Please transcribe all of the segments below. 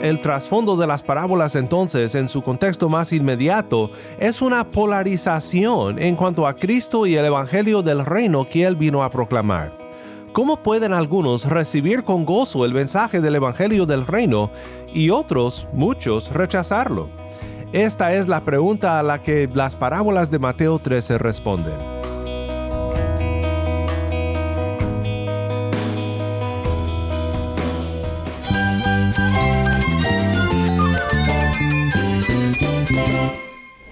El trasfondo de las parábolas entonces, en su contexto más inmediato, es una polarización en cuanto a Cristo y el Evangelio del reino que Él vino a proclamar. ¿Cómo pueden algunos recibir con gozo el mensaje del Evangelio del reino y otros, muchos, rechazarlo? Esta es la pregunta a la que las parábolas de Mateo 13 responden.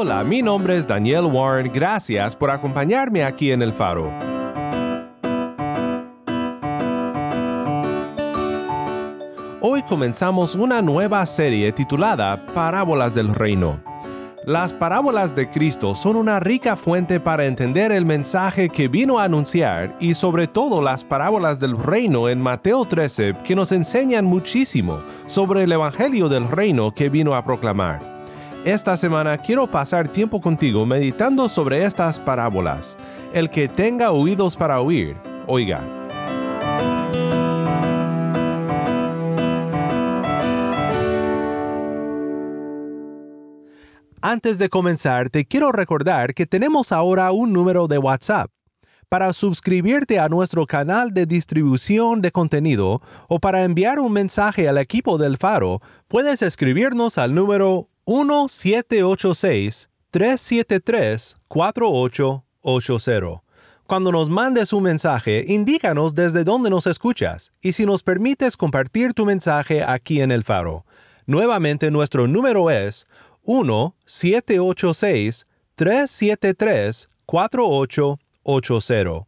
Hola, mi nombre es Daniel Warren, gracias por acompañarme aquí en El Faro. Hoy comenzamos una nueva serie titulada Parábolas del Reino. Las parábolas de Cristo son una rica fuente para entender el mensaje que vino a anunciar y sobre todo las parábolas del reino en Mateo 13 que nos enseñan muchísimo sobre el Evangelio del reino que vino a proclamar. Esta semana quiero pasar tiempo contigo meditando sobre estas parábolas. El que tenga oídos para oír, oiga. Antes de comenzar, te quiero recordar que tenemos ahora un número de WhatsApp. Para suscribirte a nuestro canal de distribución de contenido o para enviar un mensaje al equipo del Faro, puedes escribirnos al número 1786-373-4880. Cuando nos mandes un mensaje, indícanos desde dónde nos escuchas y si nos permites compartir tu mensaje aquí en el faro. Nuevamente nuestro número es 1-786-373-4880.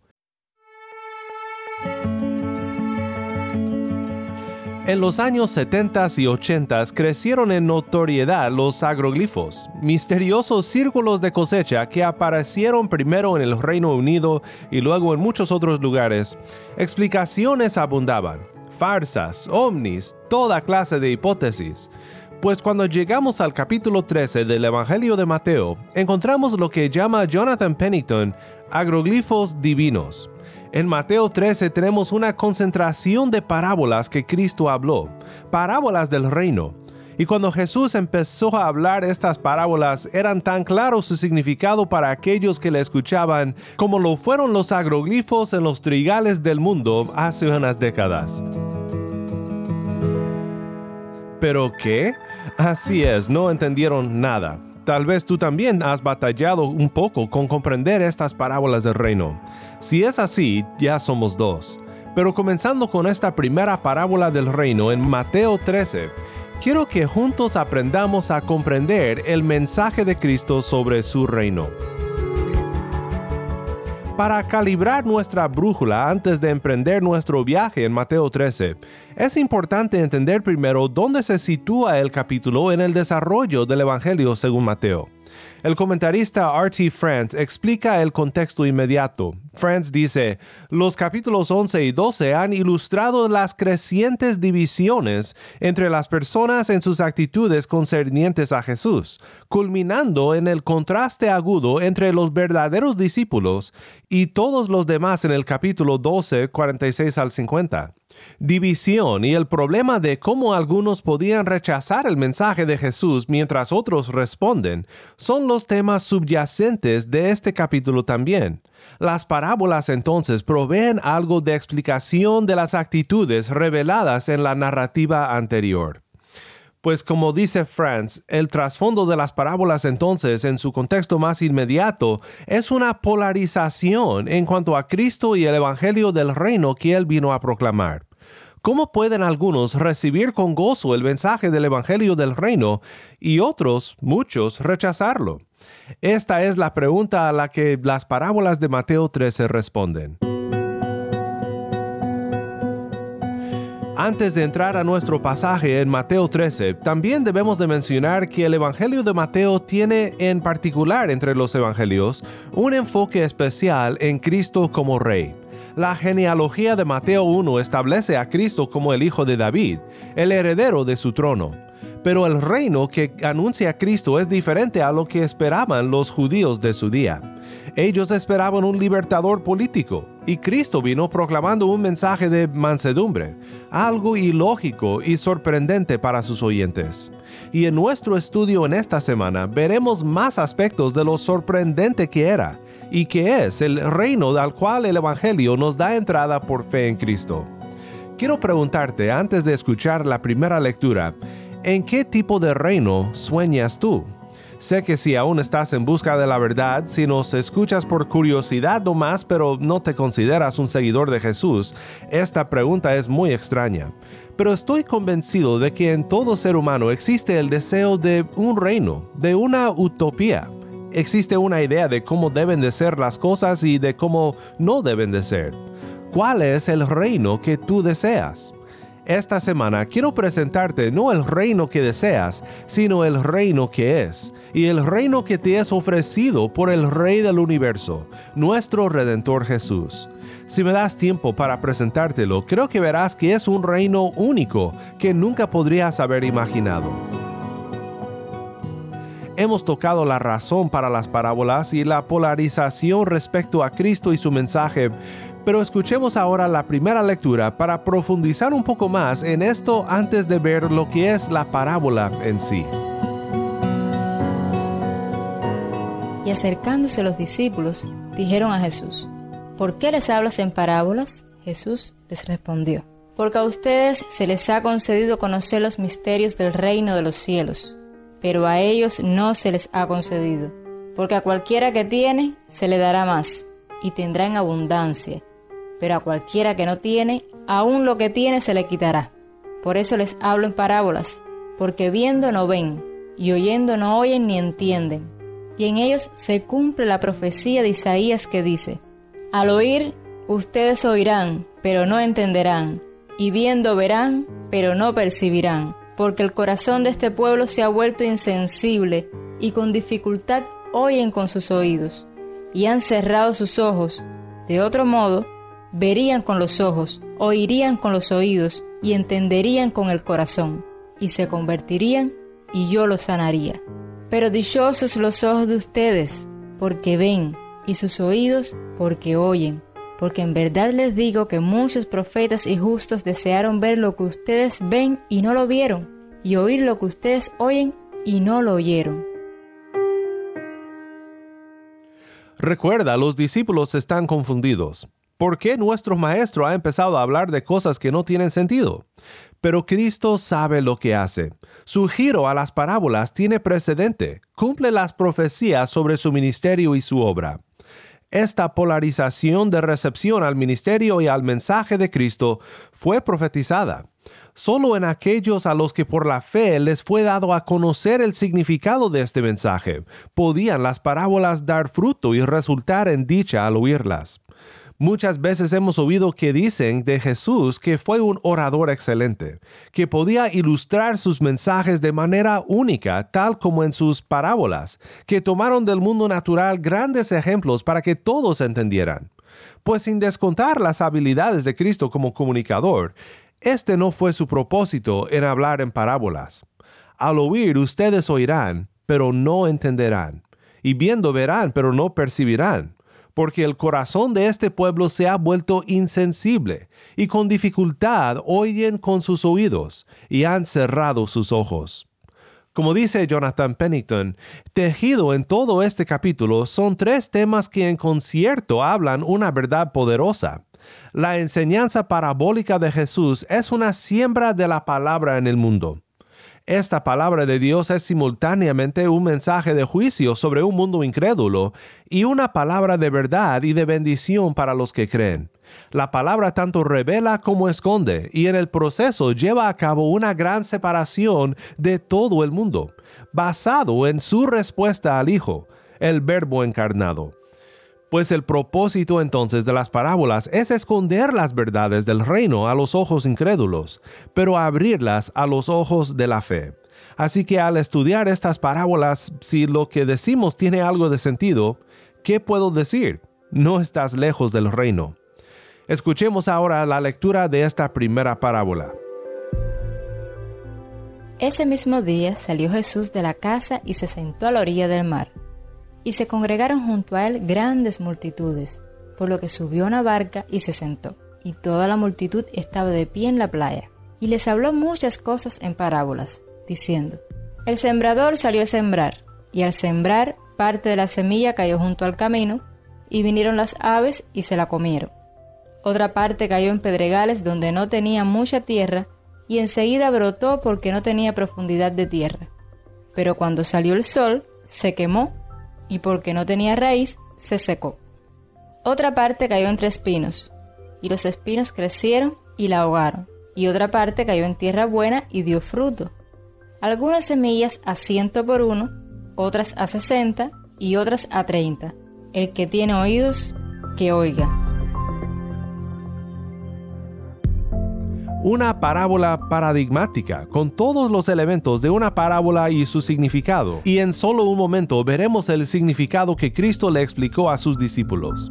En los años 70 y 80 crecieron en notoriedad los agroglifos, misteriosos círculos de cosecha que aparecieron primero en el Reino Unido y luego en muchos otros lugares. Explicaciones abundaban, farsas, ovnis, toda clase de hipótesis. Pues cuando llegamos al capítulo 13 del Evangelio de Mateo, encontramos lo que llama Jonathan Pennington agroglifos divinos. En Mateo 13 tenemos una concentración de parábolas que Cristo habló, parábolas del reino. Y cuando Jesús empezó a hablar estas parábolas, eran tan claros su significado para aquellos que le escuchaban como lo fueron los agroglifos en los trigales del mundo hace unas décadas. ¿Pero qué? Así es, no entendieron nada. Tal vez tú también has batallado un poco con comprender estas parábolas del reino. Si es así, ya somos dos. Pero comenzando con esta primera parábola del reino en Mateo 13, quiero que juntos aprendamos a comprender el mensaje de Cristo sobre su reino. Para calibrar nuestra brújula antes de emprender nuestro viaje en Mateo 13, es importante entender primero dónde se sitúa el capítulo en el desarrollo del Evangelio según Mateo. El comentarista R.T. France explica el contexto inmediato. France dice, los capítulos 11 y 12 han ilustrado las crecientes divisiones entre las personas en sus actitudes concernientes a Jesús, culminando en el contraste agudo entre los verdaderos discípulos y todos los demás en el capítulo 12, 46 al 50 división y el problema de cómo algunos podían rechazar el mensaje de Jesús mientras otros responden son los temas subyacentes de este capítulo también. Las parábolas entonces proveen algo de explicación de las actitudes reveladas en la narrativa anterior. Pues como dice Franz, el trasfondo de las parábolas entonces en su contexto más inmediato es una polarización en cuanto a Cristo y el Evangelio del reino que él vino a proclamar. ¿Cómo pueden algunos recibir con gozo el mensaje del Evangelio del Reino y otros, muchos, rechazarlo? Esta es la pregunta a la que las parábolas de Mateo 13 responden. Antes de entrar a nuestro pasaje en Mateo 13, también debemos de mencionar que el Evangelio de Mateo tiene en particular entre los evangelios un enfoque especial en Cristo como Rey. La genealogía de Mateo 1 establece a Cristo como el Hijo de David, el heredero de su trono. Pero el reino que anuncia Cristo es diferente a lo que esperaban los judíos de su día. Ellos esperaban un libertador político, y Cristo vino proclamando un mensaje de mansedumbre, algo ilógico y sorprendente para sus oyentes. Y en nuestro estudio en esta semana veremos más aspectos de lo sorprendente que era, y que es el reino al cual el Evangelio nos da entrada por fe en Cristo. Quiero preguntarte antes de escuchar la primera lectura, ¿En qué tipo de reino sueñas tú? Sé que si aún estás en busca de la verdad, si nos escuchas por curiosidad más, pero no te consideras un seguidor de Jesús, esta pregunta es muy extraña. Pero estoy convencido de que en todo ser humano existe el deseo de un reino, de una utopía. Existe una idea de cómo deben de ser las cosas y de cómo no deben de ser. ¿Cuál es el reino que tú deseas? Esta semana quiero presentarte no el reino que deseas, sino el reino que es, y el reino que te es ofrecido por el Rey del universo, nuestro Redentor Jesús. Si me das tiempo para presentártelo, creo que verás que es un reino único que nunca podrías haber imaginado hemos tocado la razón para las parábolas y la polarización respecto a Cristo y su mensaje, pero escuchemos ahora la primera lectura para profundizar un poco más en esto antes de ver lo que es la parábola en sí. Y acercándose los discípulos, dijeron a Jesús, ¿por qué les hablas en parábolas? Jesús les respondió, porque a ustedes se les ha concedido conocer los misterios del reino de los cielos, pero a ellos no se les ha concedido, porque a cualquiera que tiene se le dará más, y tendrá en abundancia pero a cualquiera que no tiene, aún lo que tiene se le quitará. Por eso les hablo en parábolas, porque viendo no ven, y oyendo no oyen ni entienden. Y en ellos se cumple la profecía de Isaías que dice, Al oír, ustedes oirán, pero no entenderán, y viendo verán, pero no percibirán, porque el corazón de este pueblo se ha vuelto insensible, y con dificultad oyen con sus oídos, y han cerrado sus ojos. De otro modo, verían con los ojos, oirían con los oídos y entenderían con el corazón, y se convertirían y yo los sanaría. Pero dichosos los ojos de ustedes, porque ven, y sus oídos, porque oyen. Porque en verdad les digo que muchos profetas y justos desearon ver lo que ustedes ven y no lo vieron, y oír lo que ustedes oyen y no lo oyeron. Recuerda, los discípulos están confundidos. ¿Por qué nuestro maestro ha empezado a hablar de cosas que no tienen sentido? Pero Cristo sabe lo que hace. Su giro a las parábolas tiene precedente, cumple las profecías sobre su ministerio y su obra. Esta polarización de recepción al ministerio y al mensaje de Cristo fue profetizada. Solo en aquellos a los que por la fe les fue dado a conocer el significado de este mensaje, podían las parábolas dar fruto y resultar en dicha al oírlas. Muchas veces hemos oído que dicen de Jesús que fue un orador excelente, que podía ilustrar sus mensajes de manera única, tal como en sus parábolas, que tomaron del mundo natural grandes ejemplos para que todos entendieran. Pues sin descontar las habilidades de Cristo como comunicador, este no fue su propósito en hablar en parábolas. Al oír ustedes oirán, pero no entenderán, y viendo verán, pero no percibirán porque el corazón de este pueblo se ha vuelto insensible, y con dificultad oyen con sus oídos, y han cerrado sus ojos. Como dice Jonathan Pennington, tejido en todo este capítulo son tres temas que en concierto hablan una verdad poderosa. La enseñanza parabólica de Jesús es una siembra de la palabra en el mundo. Esta palabra de Dios es simultáneamente un mensaje de juicio sobre un mundo incrédulo y una palabra de verdad y de bendición para los que creen. La palabra tanto revela como esconde y en el proceso lleva a cabo una gran separación de todo el mundo, basado en su respuesta al Hijo, el Verbo encarnado. Pues el propósito entonces de las parábolas es esconder las verdades del reino a los ojos incrédulos, pero abrirlas a los ojos de la fe. Así que al estudiar estas parábolas, si lo que decimos tiene algo de sentido, ¿qué puedo decir? No estás lejos del reino. Escuchemos ahora la lectura de esta primera parábola. Ese mismo día salió Jesús de la casa y se sentó a la orilla del mar y se congregaron junto a él grandes multitudes, por lo que subió una barca y se sentó, y toda la multitud estaba de pie en la playa. Y les habló muchas cosas en parábolas, diciendo, El sembrador salió a sembrar, y al sembrar parte de la semilla cayó junto al camino, y vinieron las aves y se la comieron. Otra parte cayó en pedregales donde no tenía mucha tierra, y enseguida brotó porque no tenía profundidad de tierra. Pero cuando salió el sol, se quemó y porque no tenía raíz, se secó. Otra parte cayó entre espinos, y los espinos crecieron y la ahogaron, y otra parte cayó en tierra buena y dio fruto. Algunas semillas a ciento por uno, otras a sesenta y otras a treinta. El que tiene oídos, que oiga. Una parábola paradigmática con todos los elementos de una parábola y su significado, y en solo un momento veremos el significado que Cristo le explicó a sus discípulos.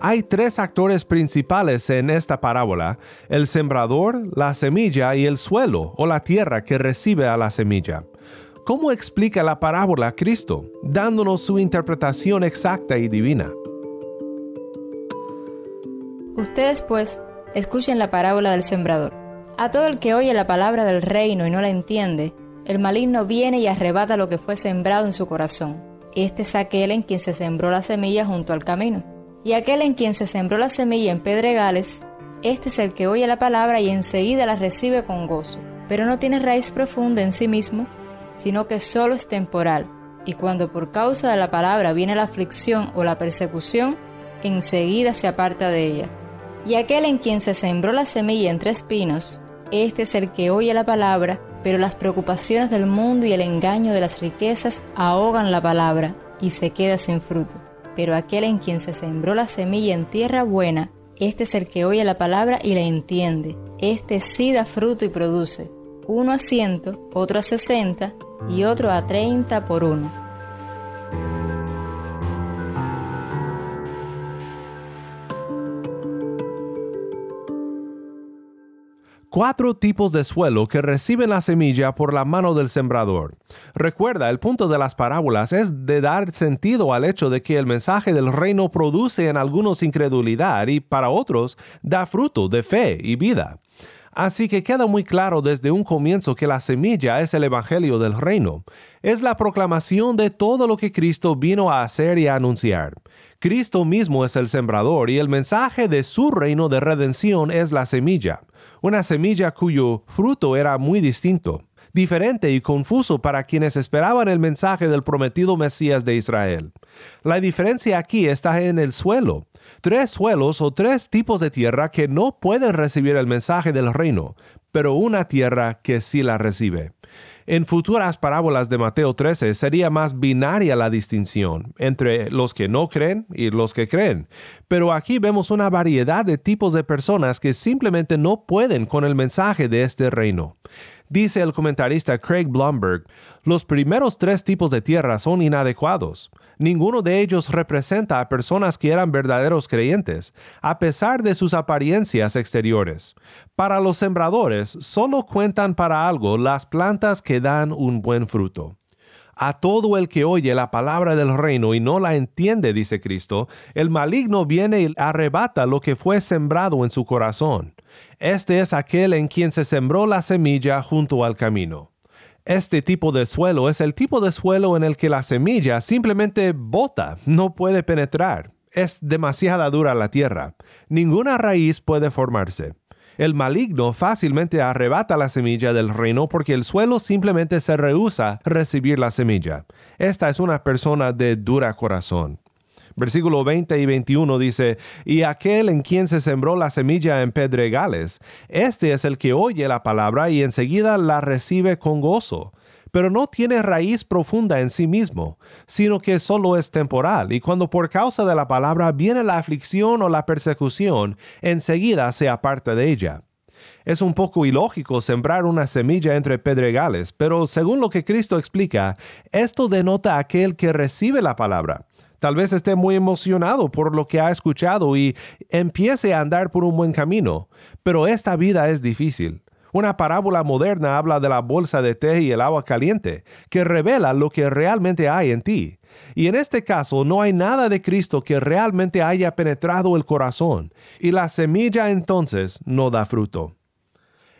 Hay tres actores principales en esta parábola, el sembrador, la semilla y el suelo o la tierra que recibe a la semilla. ¿Cómo explica la parábola Cristo, dándonos su interpretación exacta y divina? Ustedes pues escuchen la parábola del sembrador. A todo el que oye la palabra del reino y no la entiende, el maligno viene y arrebata lo que fue sembrado en su corazón. Este es aquel en quien se sembró la semilla junto al camino. Y aquel en quien se sembró la semilla en pedregales, este es el que oye la palabra y enseguida la recibe con gozo, pero no tiene raíz profunda en sí mismo, sino que solo es temporal, y cuando por causa de la palabra viene la aflicción o la persecución, enseguida se aparta de ella. Y aquel en quien se sembró la semilla entre espinos, este es el que oye la palabra, pero las preocupaciones del mundo y el engaño de las riquezas ahogan la palabra y se queda sin fruto. Pero aquel en quien se sembró la semilla en tierra buena, este es el que oye la palabra y la entiende. Este sí da fruto y produce, uno a ciento, otro a sesenta y otro a treinta por uno. Cuatro tipos de suelo que reciben la semilla por la mano del sembrador. Recuerda, el punto de las parábolas es de dar sentido al hecho de que el mensaje del reino produce en algunos incredulidad y para otros da fruto de fe y vida. Así que queda muy claro desde un comienzo que la semilla es el Evangelio del Reino. Es la proclamación de todo lo que Cristo vino a hacer y a anunciar. Cristo mismo es el sembrador y el mensaje de su reino de redención es la semilla una semilla cuyo fruto era muy distinto, diferente y confuso para quienes esperaban el mensaje del prometido Mesías de Israel. La diferencia aquí está en el suelo. Tres suelos o tres tipos de tierra que no pueden recibir el mensaje del reino, pero una tierra que sí la recibe. En futuras parábolas de Mateo 13 sería más binaria la distinción entre los que no creen y los que creen, pero aquí vemos una variedad de tipos de personas que simplemente no pueden con el mensaje de este reino. Dice el comentarista Craig Blomberg, los primeros tres tipos de tierra son inadecuados. Ninguno de ellos representa a personas que eran verdaderos creyentes, a pesar de sus apariencias exteriores. Para los sembradores, solo cuentan para algo las plantas que dan un buen fruto. A todo el que oye la palabra del reino y no la entiende, dice Cristo, el maligno viene y arrebata lo que fue sembrado en su corazón. Este es aquel en quien se sembró la semilla junto al camino. Este tipo de suelo es el tipo de suelo en el que la semilla simplemente bota, no puede penetrar. Es demasiada dura la tierra. Ninguna raíz puede formarse. El maligno fácilmente arrebata la semilla del reino porque el suelo simplemente se rehúsa recibir la semilla. Esta es una persona de dura corazón. Versículo 20 y 21 dice, y aquel en quien se sembró la semilla en pedregales, este es el que oye la palabra y enseguida la recibe con gozo pero no tiene raíz profunda en sí mismo, sino que solo es temporal, y cuando por causa de la palabra viene la aflicción o la persecución, enseguida se aparta de ella. Es un poco ilógico sembrar una semilla entre pedregales, pero según lo que Cristo explica, esto denota aquel que recibe la palabra. Tal vez esté muy emocionado por lo que ha escuchado y empiece a andar por un buen camino, pero esta vida es difícil. Una parábola moderna habla de la bolsa de té y el agua caliente, que revela lo que realmente hay en ti. Y en este caso no hay nada de Cristo que realmente haya penetrado el corazón, y la semilla entonces no da fruto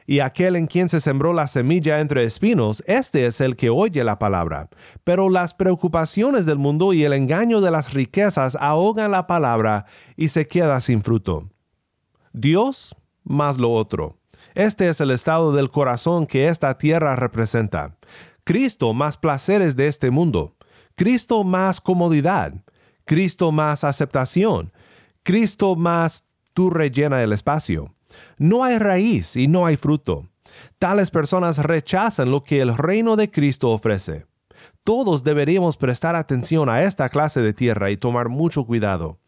y aquel en quien se sembró la semilla entre espinos, este es el que oye la palabra. Pero las preocupaciones del mundo y el engaño de las riquezas ahogan la palabra y se queda sin fruto. Dios más lo otro. Este es el estado del corazón que esta tierra representa. Cristo más placeres de este mundo. Cristo más comodidad. Cristo más aceptación. Cristo más tú rellena el espacio. No hay raíz y no hay fruto. Tales personas rechazan lo que el reino de Cristo ofrece. Todos deberíamos prestar atención a esta clase de tierra y tomar mucho cuidado.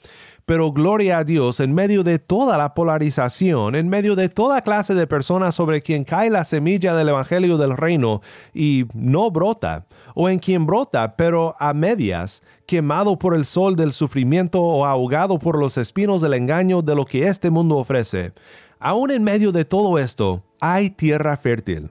Pero gloria a Dios en medio de toda la polarización, en medio de toda clase de personas sobre quien cae la semilla del Evangelio del Reino y no brota, o en quien brota pero a medias, quemado por el sol del sufrimiento o ahogado por los espinos del engaño de lo que este mundo ofrece. Aún en medio de todo esto, hay tierra fértil.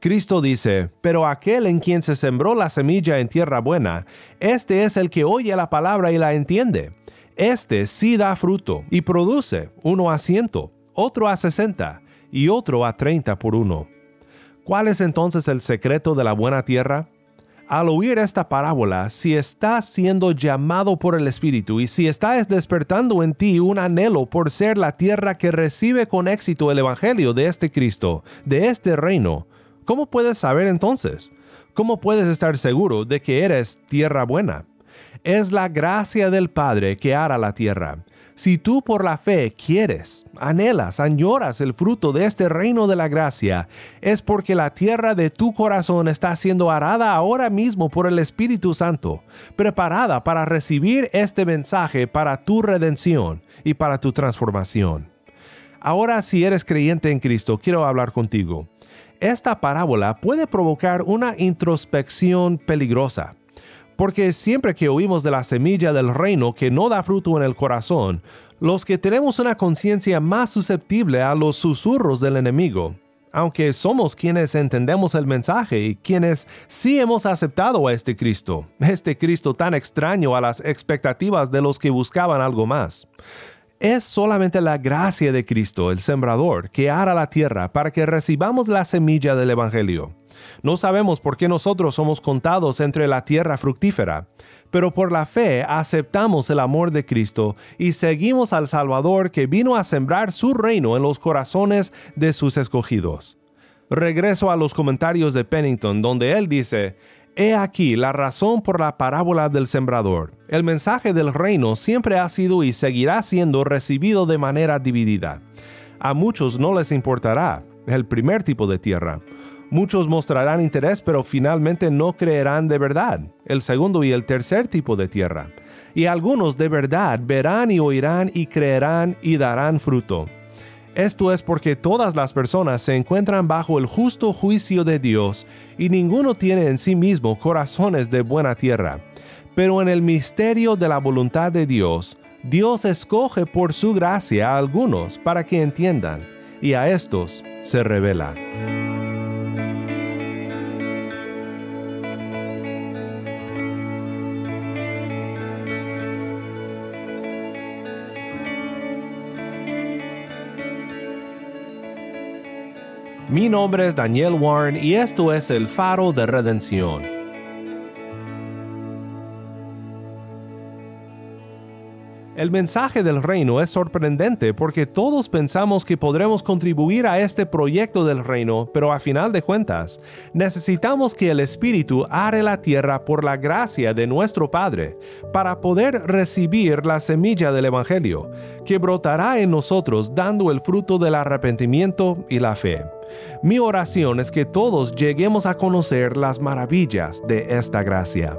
Cristo dice, pero aquel en quien se sembró la semilla en tierra buena, este es el que oye la palabra y la entiende. Este sí da fruto y produce uno a ciento, otro a sesenta y otro a treinta por uno. ¿Cuál es entonces el secreto de la buena tierra? Al oír esta parábola, si estás siendo llamado por el Espíritu y si estás despertando en ti un anhelo por ser la tierra que recibe con éxito el Evangelio de este Cristo, de este reino, ¿cómo puedes saber entonces? ¿Cómo puedes estar seguro de que eres tierra buena? Es la gracia del Padre que hará la tierra si tú por la fe quieres, anhelas, añoras el fruto de este reino de la gracia, es porque la tierra de tu corazón está siendo arada ahora mismo por el Espíritu Santo, preparada para recibir este mensaje para tu redención y para tu transformación. Ahora si eres creyente en Cristo, quiero hablar contigo. Esta parábola puede provocar una introspección peligrosa porque siempre que oímos de la semilla del reino que no da fruto en el corazón, los que tenemos una conciencia más susceptible a los susurros del enemigo, aunque somos quienes entendemos el mensaje y quienes sí hemos aceptado a este Cristo, este Cristo tan extraño a las expectativas de los que buscaban algo más. Es solamente la gracia de Cristo, el sembrador, que hará la tierra para que recibamos la semilla del Evangelio. No sabemos por qué nosotros somos contados entre la tierra fructífera, pero por la fe aceptamos el amor de Cristo y seguimos al Salvador que vino a sembrar su reino en los corazones de sus escogidos. Regreso a los comentarios de Pennington, donde él dice, He aquí la razón por la parábola del sembrador. El mensaje del reino siempre ha sido y seguirá siendo recibido de manera dividida. A muchos no les importará el primer tipo de tierra, Muchos mostrarán interés pero finalmente no creerán de verdad, el segundo y el tercer tipo de tierra. Y algunos de verdad verán y oirán y creerán y darán fruto. Esto es porque todas las personas se encuentran bajo el justo juicio de Dios y ninguno tiene en sí mismo corazones de buena tierra. Pero en el misterio de la voluntad de Dios, Dios escoge por su gracia a algunos para que entiendan, y a estos se revela. Mi nombre es Daniel Warren y esto es el faro de redención. El mensaje del reino es sorprendente porque todos pensamos que podremos contribuir a este proyecto del reino, pero a final de cuentas, necesitamos que el Espíritu are la tierra por la gracia de nuestro Padre, para poder recibir la semilla del Evangelio, que brotará en nosotros dando el fruto del arrepentimiento y la fe. Mi oración es que todos lleguemos a conocer las maravillas de esta gracia.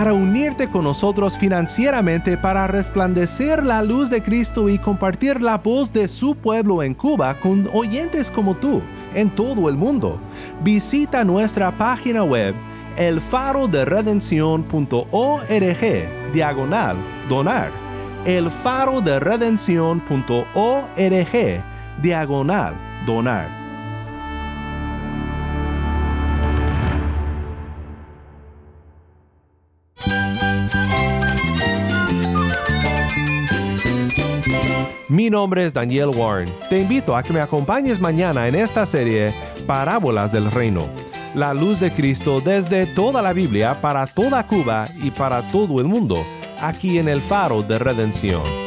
Para unirte con nosotros financieramente para resplandecer la luz de Cristo y compartir la voz de su pueblo en Cuba con oyentes como tú en todo el mundo. Visita nuestra página web elfaroderedención.org diagonal donar. elfaroderedención.org diagonal donar. Mi nombre es Daniel Warren. Te invito a que me acompañes mañana en esta serie Parábolas del Reino la luz de Cristo desde toda la Biblia para toda Cuba y para todo el mundo, aquí en el faro de redención.